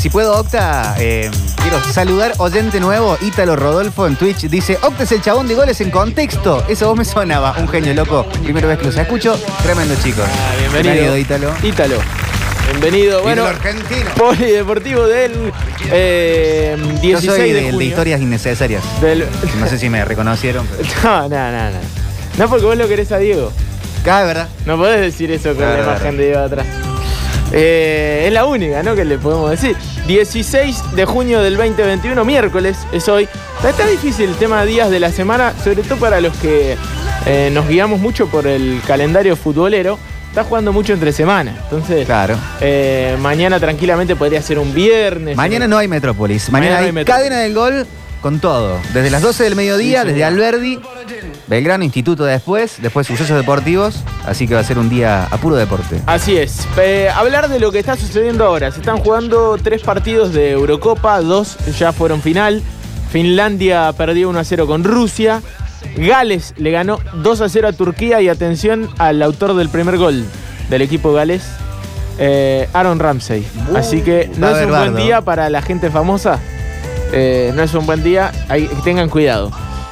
Si puedo, Octa, eh, quiero saludar oyente nuevo, Ítalo Rodolfo en Twitch. Dice, Octa es el chabón de goles en contexto. Eso vos me sonaba. Un genio, loco. Primera vez que los escucho. Tremendo, chicos. Ah, bienvenido. Ítalo. Ítalo. Bienvenido. Bueno, argentino. Polideportivo del eh, 16 Yo soy de de, historias innecesarias. Del- No sé si me reconocieron. Pero... No, no, no, no. No porque vos lo querés a Diego. Cada verdad. No podés decir eso con Claro, la claro. imagen de Diego atrás. Eh, es la única, ¿no? Que le podemos decir. 16 de junio del 2021, miércoles, es hoy. Está, difícil el tema de días de la semana, sobre todo para los que eh, nos guiamos mucho por el calendario futbolero. Está jugando mucho entre semana. Entonces, Claro. eh, mañana tranquilamente podría ser un viernes. Mañana no hay Metrópolis. Mañana, Mañana no hay hay Metrópolis. cadena del gol con todo. Desde las 12 del mediodía, Sí, desde. Alberdi, Belgrano Instituto después, después sucesos deportivos. Así que va a ser un día a puro deporte. Así es. Eh, hablar de lo que está sucediendo ahora. Se están jugando tres partidos de Eurocopa, dos ya fueron final. Finlandia perdió 1 a 0 con Rusia. Gales le ganó 2 a 0 a Turquía y atención al autor del primer gol del equipo galés, eh, Aaron Ramsey. Así que no es un buen día para la gente famosa. Eh, no es un buen día, hay, tengan cuidado.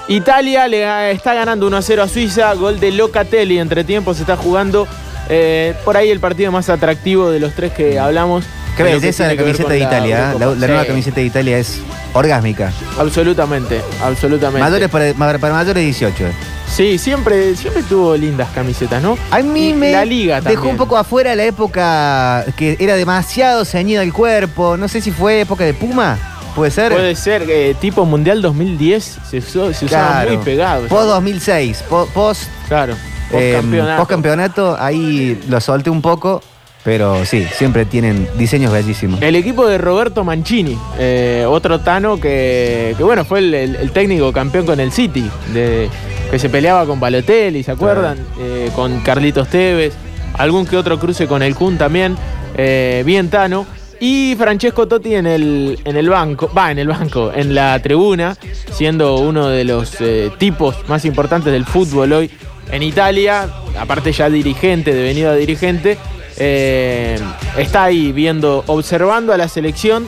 Italia le ga- está ganando 1 a 0 a Suiza, gol de Locatelli. Entre tiempos se está jugando eh, por ahí el partido más atractivo de los tres que hablamos. Qué que belleza la camiseta de Italia. La, nueva camiseta de Italia es orgásmica. Absolutamente, absolutamente. Mayores para, ma- para mayores de 18. eh. Sí, siempre, siempre tuvo lindas camisetas, ¿no? A mí me la liga dejó también. un poco afuera la época que era demasiado ceñido el cuerpo. No sé si fue época de Puma. ¿Puede ser? Puede ser, eh, tipo Mundial 2010, se, usó- se usaba Claro. muy pegado. Post 2006, po- post, Claro, eh, postcampeonato. post campeonato, ahí lo solté un poco. Pero sí, siempre tienen diseños bellísimos. El equipo de Roberto Mancini, eh, otro Tano que, que, bueno, fue el, el- el técnico campeón con el City, de, que se peleaba con Balotelli, ¿se acuerdan? Eh, con Carlitos Tevez, algún que otro cruce con el Kun también, eh, bien Tano. Y Francesco Totti en el, en el banco, va, en el banco, en la tribuna, siendo uno de los eh, tipos más importantes del fútbol hoy en Italia, aparte ya dirigente, devenido a dirigente, eh, está ahí viendo, observando a la selección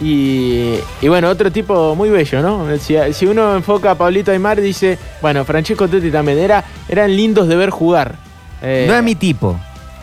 y, bueno, otro tipo muy bello, ¿no? Si, si uno enfoca a Pablito Aymar, dice, bueno, Francesco Totti también, era, eran lindos de ver jugar. Eh, No es mi tipo.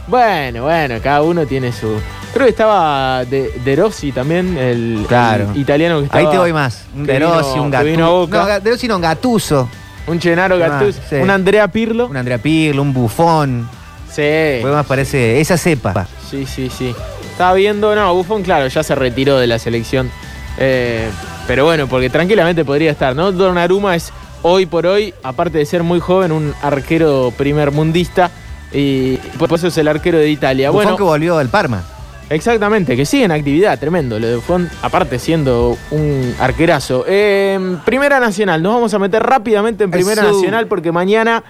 Bueno, bueno, cada uno tiene su... Creo que estaba de, De Rossi también, el, Claro. el italiano que estaba... Ahí te voy más. Un De Rossi, un Gattuso. Boca. No, De Rossi no, un Gatuso. Un Gennaro Ah, Gattuso, sí. un Andrea Pirlo. Un Andrea Pirlo, un Bufón. Sí. Fue más parece esa cepa. Sí, sí, sí. Estaba viendo, no, Buffon, claro, ya se retiró de la selección. Eh, pero bueno, porque tranquilamente podría estar, ¿no? Donnarumma es hoy por hoy, aparte de ser muy joven, un arquero primer mundista. Y por eso es el arquero de Italia. Bufón bueno, que volvió al Parma. Exactamente, que sigue en actividad, tremendo. Lo de Buffon, aparte siendo un arquerazo. Eh, primera Nacional, nos vamos a meter rápidamente en Primera Eso. Nacional porque mañana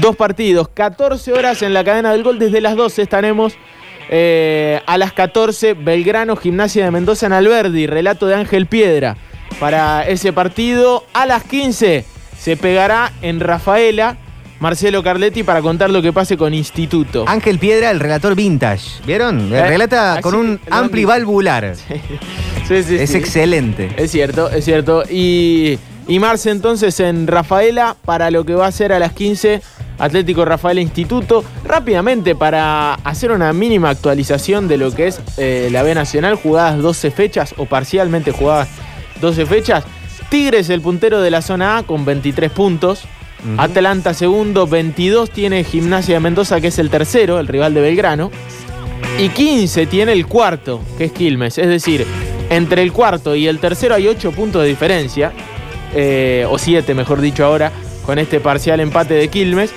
dos partidos, 14 horas en la cadena del gol, desde las 12 estaremos. eh, a las 14, Belgrano, Gimnasia de Mendoza en Alberdi, relato de Ángel Piedra. Para ese partido, a las 15 se pegará en Rafaela Marcelo Carletti para contar lo que pase con Instituto. Ángel Piedra, el relator vintage. ¿Vieron? Eh, Relata así, con un ampli valvular. Sí, sí, Es sí. excelente. Es cierto, es cierto. Y, y Marce entonces en Rafaela para lo que va a ser a las 15 Atlético Rafaela Instituto. Rápidamente para hacer una mínima actualización de lo que es eh, la B Nacional, jugadas 12 fechas o parcialmente jugadas 12 fechas. Tigres el puntero de la zona A con 23 puntos. Atlanta segundo, 22 tiene Gimnasia de Mendoza que es el tercero, el rival de Belgrano. Y 15 tiene el cuarto, que es Quilmes. Es decir, entre el cuarto y el tercero hay 8 puntos de diferencia. eh, o 7, mejor dicho ahora, con este parcial empate de Quilmes.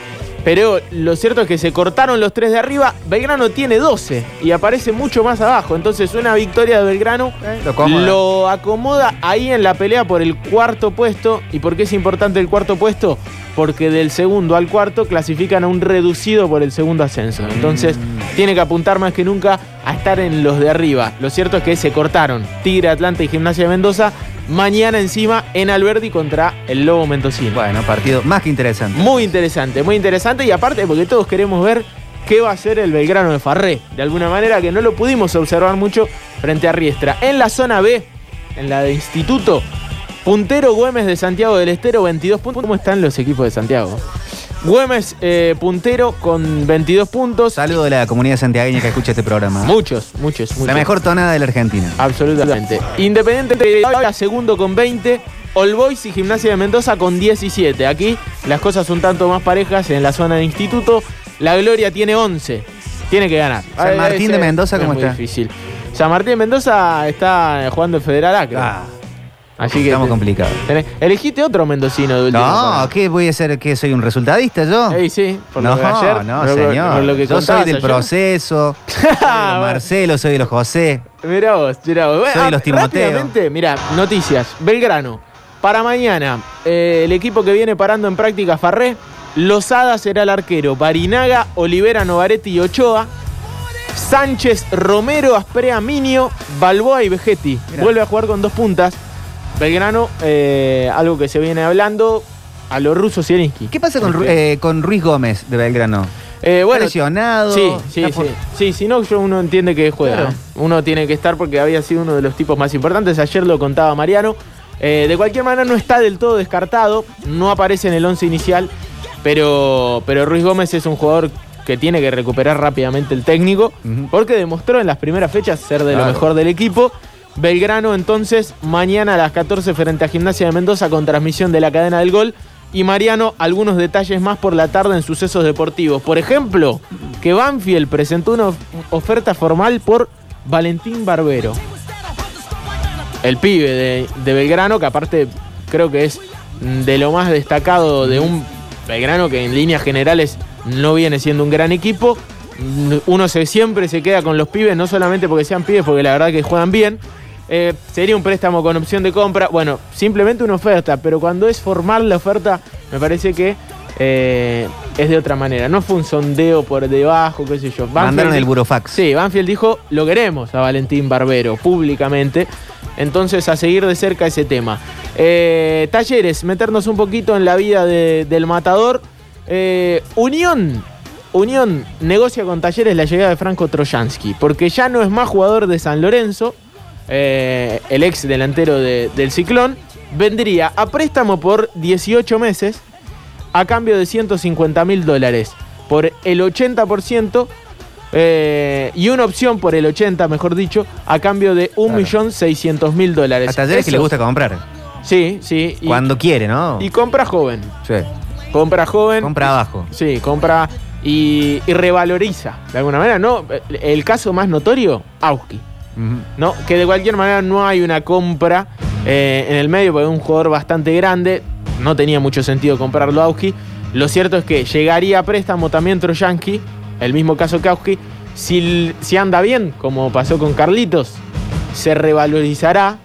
Pero lo cierto es que se cortaron los tres de arriba. Belgrano tiene 12 y aparece mucho más abajo. Entonces, una victoria de Belgrano lo acomoda. lo acomoda ahí en la pelea por el cuarto puesto. ¿Y por qué es importante el cuarto puesto? Porque del segundo al cuarto clasifican a un reducido por el segundo ascenso. Entonces, tiene que apuntar más que nunca a estar en los de arriba. Lo cierto es que se cortaron Tigre, Atlanta y Gimnasia de Mendoza. Mañana encima en Alberdi contra el Lobo Mendocino. Bueno, partido más que interesante. Muy interesante, muy interesante y aparte porque todos queremos ver qué va a hacer el Belgrano de Farré. De alguna manera que no lo pudimos observar mucho frente a Riestra. En la zona B, en la de Instituto, puntero Güemes de Santiago del Estero, 22 puntos. ¿Cómo están los equipos de Santiago? Güemes eh, puntero con 22 puntos. Saludo de la comunidad santiagueña que escucha este programa. Muchos, muchos, muchos. La mejor tonada de la Argentina. Absolutamente. Independiente de Rivadavia, segundo con 20. All Boys y Gimnasia de Mendoza con 17. Aquí las cosas un tanto más parejas en la zona de instituto. La Gloria tiene 11. Tiene que ganar. San Martín de Mendoza, ¿cómo es muy está? difícil. San Martín de Mendoza está jugando el Federal Acre. Ah, Así que estamos complicados. tenés- elegiste otro mendocino de último. No, ¿qué voy a ser? ¿Que soy un resultadista yo? Ey, sí, por no, lo de ayer. no, por lo- señor. por lo que yo soy contabas del ayer. proceso, soy de los. Marcelo, soy de los José. Mirá vos, mirá vos. Soy Ah, los Timoteo. Rápidamente, mirá, noticias. Belgrano. Para mañana, eh, el equipo que viene parando en práctica Farré. Lozada será el arquero. Barinaga, Olivera, Novaretti y Ochoa. Sánchez, Romero, Asprea, Minio, Balboa y Vegetti. Mirá. Vuelve a jugar con dos puntas. Belgrano, eh, algo que se viene hablando a los rusos Zielinski. ¿Qué pasa con, Ru- Porque- eh, con Ruiz Gómez de Belgrano? Eh, bueno, lesionado. Sí, sí, sí. Sí, si no, yo- uno entiende que juega. Claro. Uno tiene que estar porque había sido uno de los tipos más importantes. Ayer lo contaba Mariano. Eh, de cualquier manera, no está del todo descartado. No aparece en el 11 inicial. Pero, pero Ruiz Gómez es un jugador que tiene que recuperar rápidamente el técnico. Porque demostró en las primeras fechas ser de lo Claro. mejor del equipo. Belgrano entonces mañana a las 14 frente a Gimnasia de Mendoza con transmisión de la cadena del gol. Y Mariano, algunos detalles más por la tarde en sucesos deportivos. Por ejemplo, que Banfield presentó una of- oferta formal por Valentín Barbero. El pibe de, Belgrano, que aparte creo que es de lo más destacado de un Belgrano que en líneas generales no viene siendo un gran equipo. Uno se, siempre se queda con los pibes, no solamente porque sean pibes, porque la verdad que juegan bien. Eh, sería un préstamo con opción de compra. Bueno, simplemente una oferta, pero cuando es formal la oferta, me parece que eh, es de otra manera. No fue un sondeo por debajo, qué sé yo. Mandaron Banfield- el burofax. Sí, Banfield dijo, lo queremos a Valentín Barbero públicamente. Entonces, a seguir de cerca ese tema. Eh, talleres, meternos un poquito en la vida de- del matador. Unión. Unión negocia con Talleres la llegada de Franco Trojansky, porque ya no es más jugador de San Lorenzo, eh, el ex delantero de- del Ciclón, vendría a préstamo por 18 meses a cambio de 150 mil dólares por el 80% eh, y una opción por el 80, mejor dicho, a cambio de 1.600.000 dólares. A talleres que Eso- le gusta comprar. Sí, sí. Y, Cuando quiere, ¿no? y compra joven. Sí. Compra joven. Compra abajo. Sí, compra y, y revaloriza. De alguna manera, ¿no? El caso más notorio, Auski. ¿No? Que de cualquier manera no hay una compra eh, en el medio porque es un jugador bastante grande. No tenía mucho sentido comprarlo a Auski. Lo cierto es que llegaría a préstamo también Trojanski, el mismo caso que Auski. Si, si anda bien, como pasó con Carlitos, se revalorizará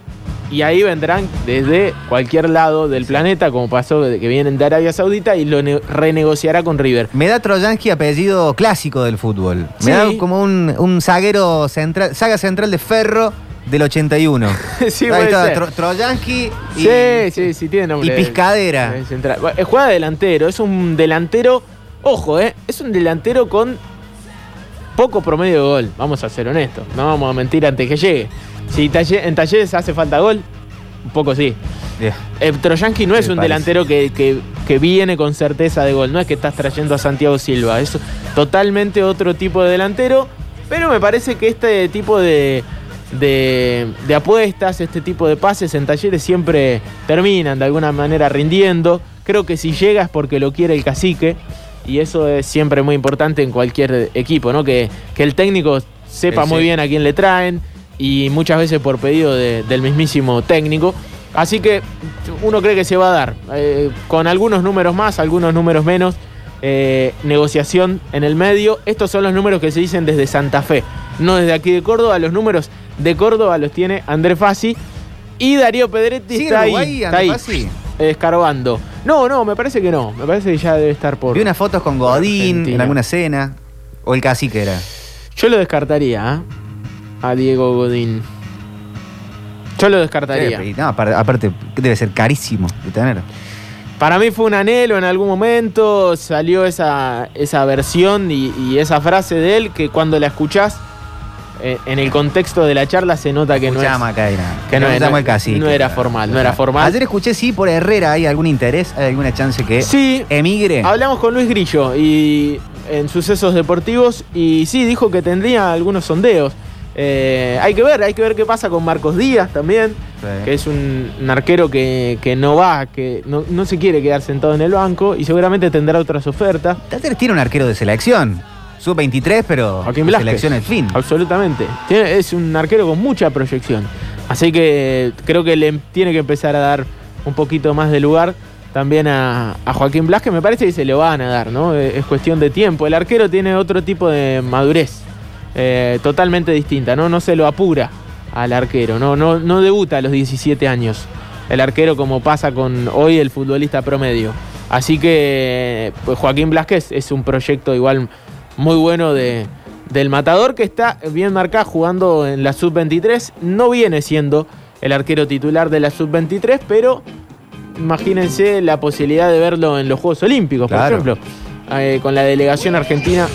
y ahí vendrán desde cualquier lado del planeta, como pasó de que vienen de Arabia Saudita, y lo ne- renegociará con River. Me da Trojansky apellido clásico del fútbol. Sí. Me da como un, un zaguero central, saga central de ferro del 81. sí, Ahí está. Tro- Trojansky y, Sí, sí, sí, tiene nombre. y de- Piscadera. Bueno, eh, Juega de delantero, es un delantero, ojo, eh, es un delantero con poco promedio de gol, vamos a ser honestos, no vamos a mentir antes que llegue. Si Talle- en Talleres hace falta gol, un poco sí. Bien. El Trojanski no es un parece. delantero que, que- que viene con certeza de gol, no es que estás trayendo a Santiago Silva, es totalmente otro tipo de delantero, pero me parece que este tipo de, de, de apuestas, este tipo de pases en talleres siempre terminan de alguna manera rindiendo. Creo que si llega es porque lo quiere el cacique y eso es siempre muy importante en cualquier equipo, ¿no? Que, que el técnico sepa muy sí. bien a quién le traen y muchas veces por pedido de- del mismísimo técnico. Así que uno cree que se va a dar, eh, con algunos números más, algunos números menos, eh, negociación en el medio. Estos son los números que se dicen desde Santa Fe, no desde aquí de Córdoba. Los números de Córdoba los tiene André Fassi y Darío Pedretti ¿Sigue está ahí, está ahí, escarbando. No, no, me parece que no. Me parece que ya debe estar por. Vi unas fotos con Godín Argentina. en alguna cena. O el cacique era. Yo lo descartaría, ¿eh? A Diego Godín. Yo lo descartaría. Sí, no, aparte, debe ser carísimo de tener. Para mí fue un anhelo en algún momento, salió esa, esa versión y, y esa frase de él que cuando la escuchás, eh, en el contexto de la charla se nota que no es, que no, no- no era formal, no era formal. Ayer escuché, sí, por Herrera hay algún interés, hay alguna chance que Sí, emigre. hablamos con Luis Grillo y en sucesos deportivos y sí, dijo que tendría algunos sondeos. Eh, hay que ver, hay que ver qué pasa con Marcos Díaz también, Sí. que es un, un arquero que, que no va, que no, no se quiere quedar sentado en el banco y seguramente tendrá otras ofertas. Talleres tiene un arquero de selección. Sub 23, pero de selección al fin. Absolutamente. Tiene- es un arquero con mucha proyección. Así que creo que le tiene que empezar a dar un poquito más de lugar también a, a Joaquín Blas, que me parece que se le van a dar, ¿no? Es cuestión de tiempo. El arquero tiene otro tipo de madurez, eh, totalmente distinta, ¿no? No se lo apura al arquero, no, no, no debuta a los 17 años. El arquero como pasa con hoy el futbolista promedio. Así que pues Joaquín Blasquez es un proyecto igual muy bueno de, del matador que está bien marcado jugando en la sub-23. No viene siendo el arquero titular de la sub-23, pero imagínense la posibilidad de verlo en los Juegos Olímpicos, Claro. por ejemplo, eh, con la delegación argentina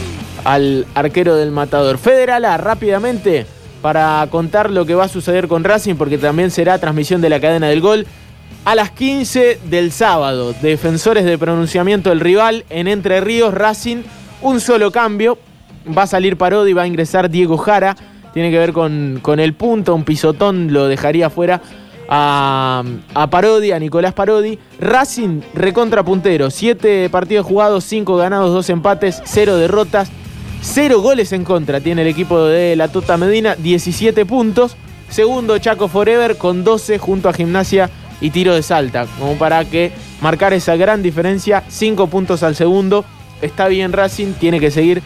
al arquero del matador. Federala, rápidamente, para contar lo que va a suceder con Racing, porque también será transmisión de la cadena del gol. A las 15 del sábado, defensores de pronunciamiento del rival en Entre Ríos, Racing, un solo cambio. Va a salir Parodi, va a ingresar Diego Jara. Tiene que ver con, con el punto, un pisotón lo dejaría fuera a, a Parodi, a Nicolás Parodi. Racing recontra puntero, 7 partidos jugados, 5 ganados, 2 empates, 0 derrotas, 0 goles en contra. Tiene el equipo de la Tota Medina, 17 puntos. Segundo, Chaco Forever con 12 junto a Gimnasia y Tiro de Salta. Como para que marcar esa gran diferencia, 5 puntos al segundo. Está bien Racing, tiene que seguir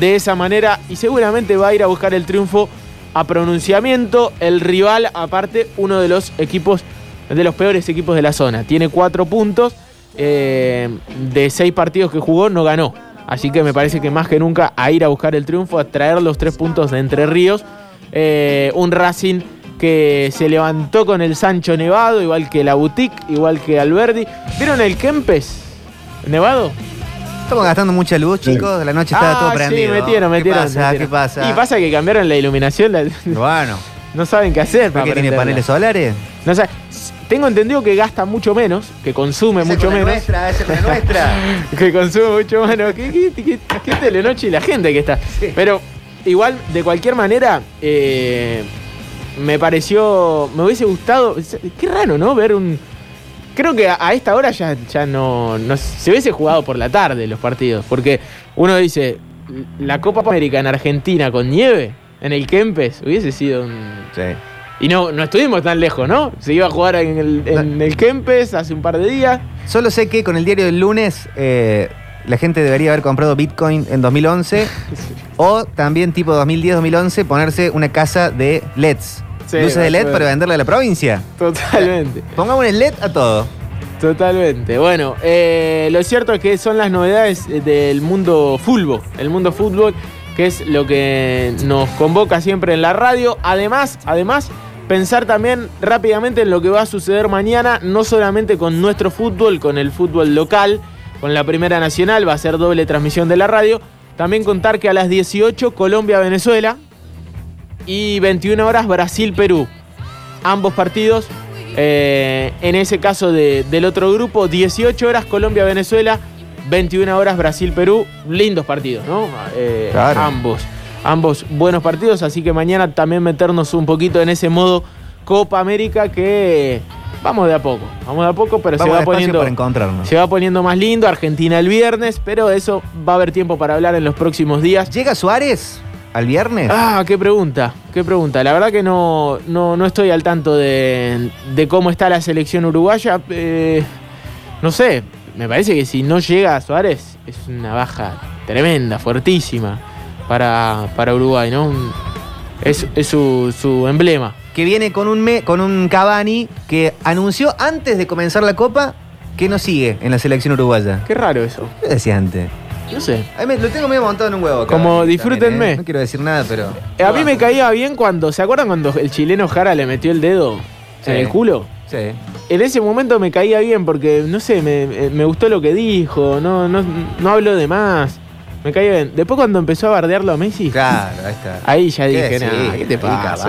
de esa manera y seguramente va a ir a buscar el triunfo a pronunciamiento. El rival, aparte, uno de los equipos, de los peores equipos de la zona. Tiene 4 puntos. eh, de 6 partidos que jugó, no ganó. Así que me parece que más que nunca a ir a buscar el triunfo, a traer los 3 puntos de Entre Ríos. Eh, un Racing que se levantó con el Sancho Nevado, igual que la Boutique, igual que Alberdi. ¿Vieron el Kempes Nevado? Estamos gastando mucha luz, chicos. De la noche estaba todo Ah, prendido. Sí, metieron, metieron. ¿Qué pasa? metieron. ¿Qué pasa? Y pasa que cambiaron la iluminación, la- Bueno, no saben qué hacer. ¿por qué tiene paneles solares? No sé, tengo entendido que gasta mucho menos, que consume mucho menos. Nuestra, esa es la nuestra. que consume mucho menos. ¿Qué, qué, qué- qué telenoche y la gente que está? Pero igual, de cualquier manera, eh, me pareció. Me hubiese gustado. Qué raro, ¿no? Ver un. Creo que a, a esta hora ya, ya no, no. Se hubiese jugado por la tarde los partidos. Porque uno dice. La Copa América en Argentina con nieve, en el Kempes, hubiese sido un. Sí. Y no, no estuvimos tan lejos, ¿no? Se iba a jugar en el, en el Kempes hace un par de días. Solo sé que con el diario del lunes eh, la gente debería haber comprado Bitcoin en 2011 o también tipo 2010-2011 ponerse una casa de LEDs. Sí, Luces de LED para venderle a la provincia. Totalmente. Pongamos un LED a todo. Totalmente. Bueno, eh, lo cierto es que son las novedades del mundo fútbol. El mundo fútbol, que es lo que nos convoca siempre en la radio. Además, además, pensar también rápidamente en lo que va a suceder mañana, no solamente con nuestro fútbol, con el fútbol local, con la Primera Nacional, va a ser doble transmisión de la radio. También contar que a las 18 Colombia-Venezuela y 21 horas Brasil-Perú. Ambos partidos eh, en ese caso de- del otro grupo, 18 horas Colombia-Venezuela, 21 horas Brasil-Perú. Lindos partidos, ¿no? Eh, Claro. Ambos. Ambos buenos partidos, así que mañana también meternos un poquito en ese modo Copa América que vamos de a poco. Vamos de a poco, pero Vamos se va poniendo. para encontrarnos. Se va poniendo más lindo, Argentina el viernes, pero eso va a haber tiempo para hablar en los próximos días. ¿Llega Suárez al viernes? Ah, qué pregunta, qué pregunta. La verdad que no, no, no estoy al tanto de, de cómo está la selección uruguaya. Eh, no sé, me parece que si no llega Suárez es una baja tremenda, fuertísima para, para Uruguay, ¿no? Un- es es su, su emblema. Que viene con un, me- con un Cavani que anunció antes de comenzar la Copa que no sigue en la selección uruguaya. Qué raro eso. ¿Qué decía antes? No sé. A mí me- lo tengo medio montado en un huevo. Como disfrútenme. ¿eh? No quiero decir nada, pero... A mí me caía bien cuando. ¿Se acuerdan cuando el chileno Jara le metió el dedo Sí. en el culo? Sí. En ese momento me caía bien porque, no sé, me, me gustó lo que dijo, no, no, no habló de más. Me caía bien. Después cuando empezó a bardearlo a Messi, Claro, ahí está. ahí ya ¿Qué dije, nada, ¿qué te pasa,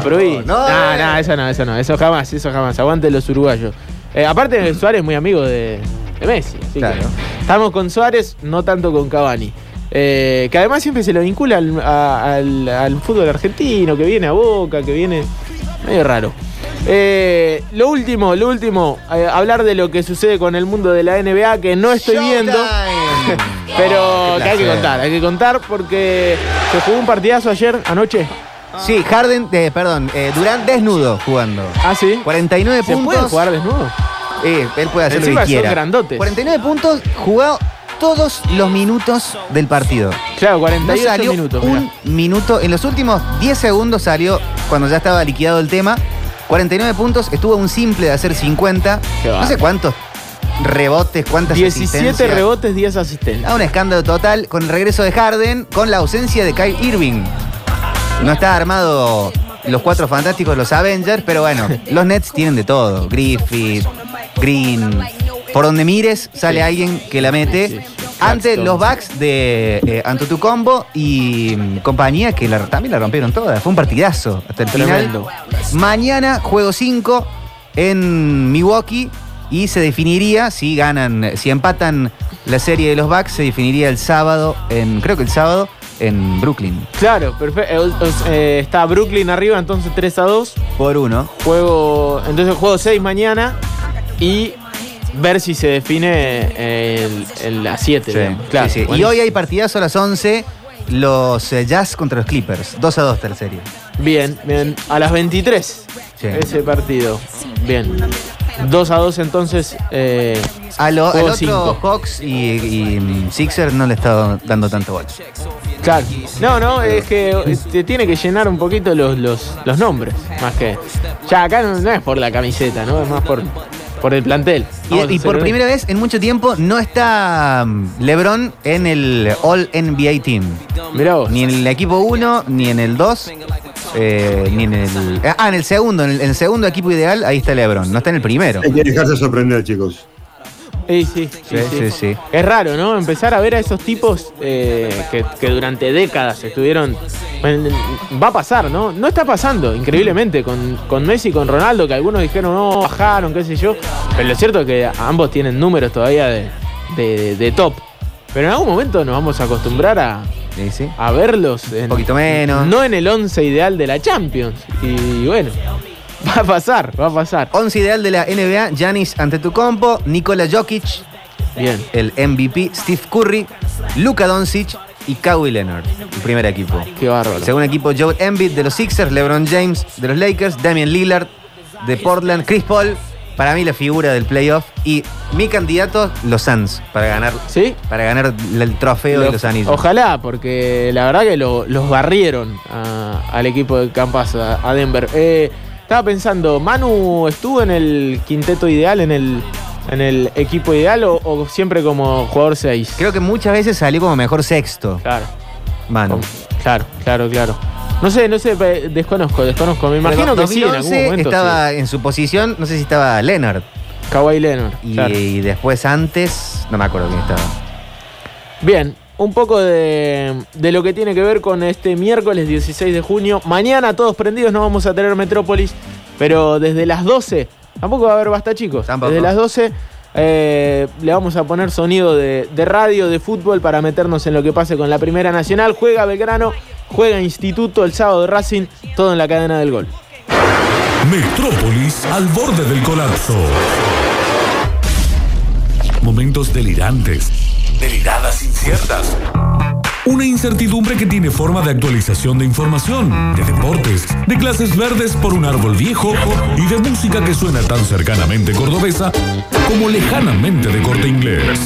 provincia. No, No, no, eso no, eso no, eso jamás, eso jamás. Aguante los uruguayos. Eh, aparte, Suárez es muy amigo de, de Messi. así Claro. que estamos con Suárez, no tanto con Cavani. Eh, que además siempre se lo vincula al, a- al- al fútbol argentino, que viene a Boca, que viene. medio raro. Eh, lo último, lo último, eh, hablar de lo que sucede con el mundo de la NBA, que no estoy viendo. Pero Qué que hay que contar, hay que contar porque se jugó un partidazo ayer, anoche. Sí, Harden, eh, perdón, eh, Durán desnudo jugando. Ah, sí. 49 ¿Se puntos. puede jugar desnudo? Eh, él puede hacer Encima lo que son quiera. grandotes. 49 puntos, jugado todos los minutos del partido. Claro, No 48 salió minutos. un mirá. minuto. En los últimos 10 segundos salió cuando ya estaba liquidado el tema. 49 puntos, estuvo a un simple de hacer 50. Qué no sé cuántos rebotes, cuántas 17 asistencias. rebotes, 10 asistentes. Ah, un escándalo total con el regreso de Harden, con la ausencia de Kyle Irving. No está armado los cuatro fantásticos, los Avengers, pero bueno, los Nets tienen de todo. Griffith, Green. Por donde mires, sale Sí. alguien que la mete. Sí. Ante los Bucks de eh, Antetokounmpo y mm, compañía que la- también la rompieron todas. Fue un partidazo hasta el Tremendo. final. Mañana juego 5 en Milwaukee y se definiría si ganan, si empatan la serie de los Bucks, se definiría el sábado, en, creo que el sábado, en Brooklyn. Claro, perfecto. está Brooklyn arriba, entonces 3 a 2. Por uno. Juego, entonces juego 6 mañana y ver si se define el, el- a 7. Sí, Claro, sí, sí. Y hoy hay partidazo a las 11, los eh, Jazz contra los Clippers. 2 a 2 está la serie. Bien, bien. A las 23 Sí. ese partido. Bien. 2 a 2 entonces. eh, A lo- al otro cinco. Hawks y, y, mm, Sixers no le está dando tanto gol. Claro. No, no, es que eh, te tiene que llenar un poquito los, los, los nombres. Más que. Ya acá no, no es por la camiseta, ¿no? Es más por, por el plantel. Y, y por primera vez en mucho tiempo no está mm, LeBron en el All NBA Team. Mirá vos. Ni en el equipo 1, ni en el 2, eh, ni en el. Ah, en el segundo, en el, en el segundo equipo ideal, ahí está LeBron. No está en el primero. Hay que dejarse sorprender, chicos. Sí, sí, sí, Sí, sí. Es raro, ¿no? Empezar a ver a esos tipos eh, que, que durante décadas estuvieron. va a pasar, ¿no? No está pasando, increíblemente, con, con Messi y con Ronaldo, que algunos dijeron, no, bajaron, qué sé yo. Pero lo cierto es que ambos tienen números todavía de, de- de top. Pero en algún momento nos vamos a acostumbrar a, Sí, sí. a verlos. En, Un poquito menos. No en el 11 ideal de la Champions. Y bueno, va a pasar, va a pasar. 11 ideal de la NBA, Giannis Antetokounmpo, Nikola Jokic, Bien. el MVP, Steve Curry, Luka Doncic y Kawhi Leonard, el primer equipo. Qué bárbaro. Segundo equipo, Joel Embiid de los Sixers, LeBron James de los Lakers, Damian Lillard de Portland, Chris Paul, para mí la figura del playoff y mi candidato, los Suns, para ganar, ¿Sí? para ganar el trofeo de Los- los anillos. Ojalá, porque la verdad que lo- los barrieron a- al equipo de Campas, a, a Denver. Eh, estaba pensando, ¿Manu estuvo en el quinteto ideal, en el, en el equipo ideal o, o siempre como jugador 6? Creo que muchas veces salió como mejor sexto, Claro, mano. claro, claro, claro. No sé, no sé, desconozco, desconozco. Me imagino que sí, en algún 2011 momento. estaba en su posición, no sé si estaba Leonard. Kawhi Leonard. Y, claro. y después antes, no me acuerdo quién estaba. Bien, un poco de, de lo que tiene que ver con este miércoles 16 de junio. Mañana todos prendidos no vamos a tener Metrópolis, pero desde las 12, tampoco va a haber basta chicos. Tampoco. Desde las 12 eh, le vamos a poner sonido de, de radio, de fútbol para meternos en lo que pase con la Primera Nacional. Juega Belgrano, juega Instituto el sábado de Racing, todo en la cadena del gol. Metrópolis al borde del colapso. Momentos delirantes. Deliradas inciertas. Una incertidumbre que tiene forma de actualización de información, de deportes, de clases verdes por un árbol viejo y de música que suena tan cercanamente cordobesa como lejanamente de corte inglés.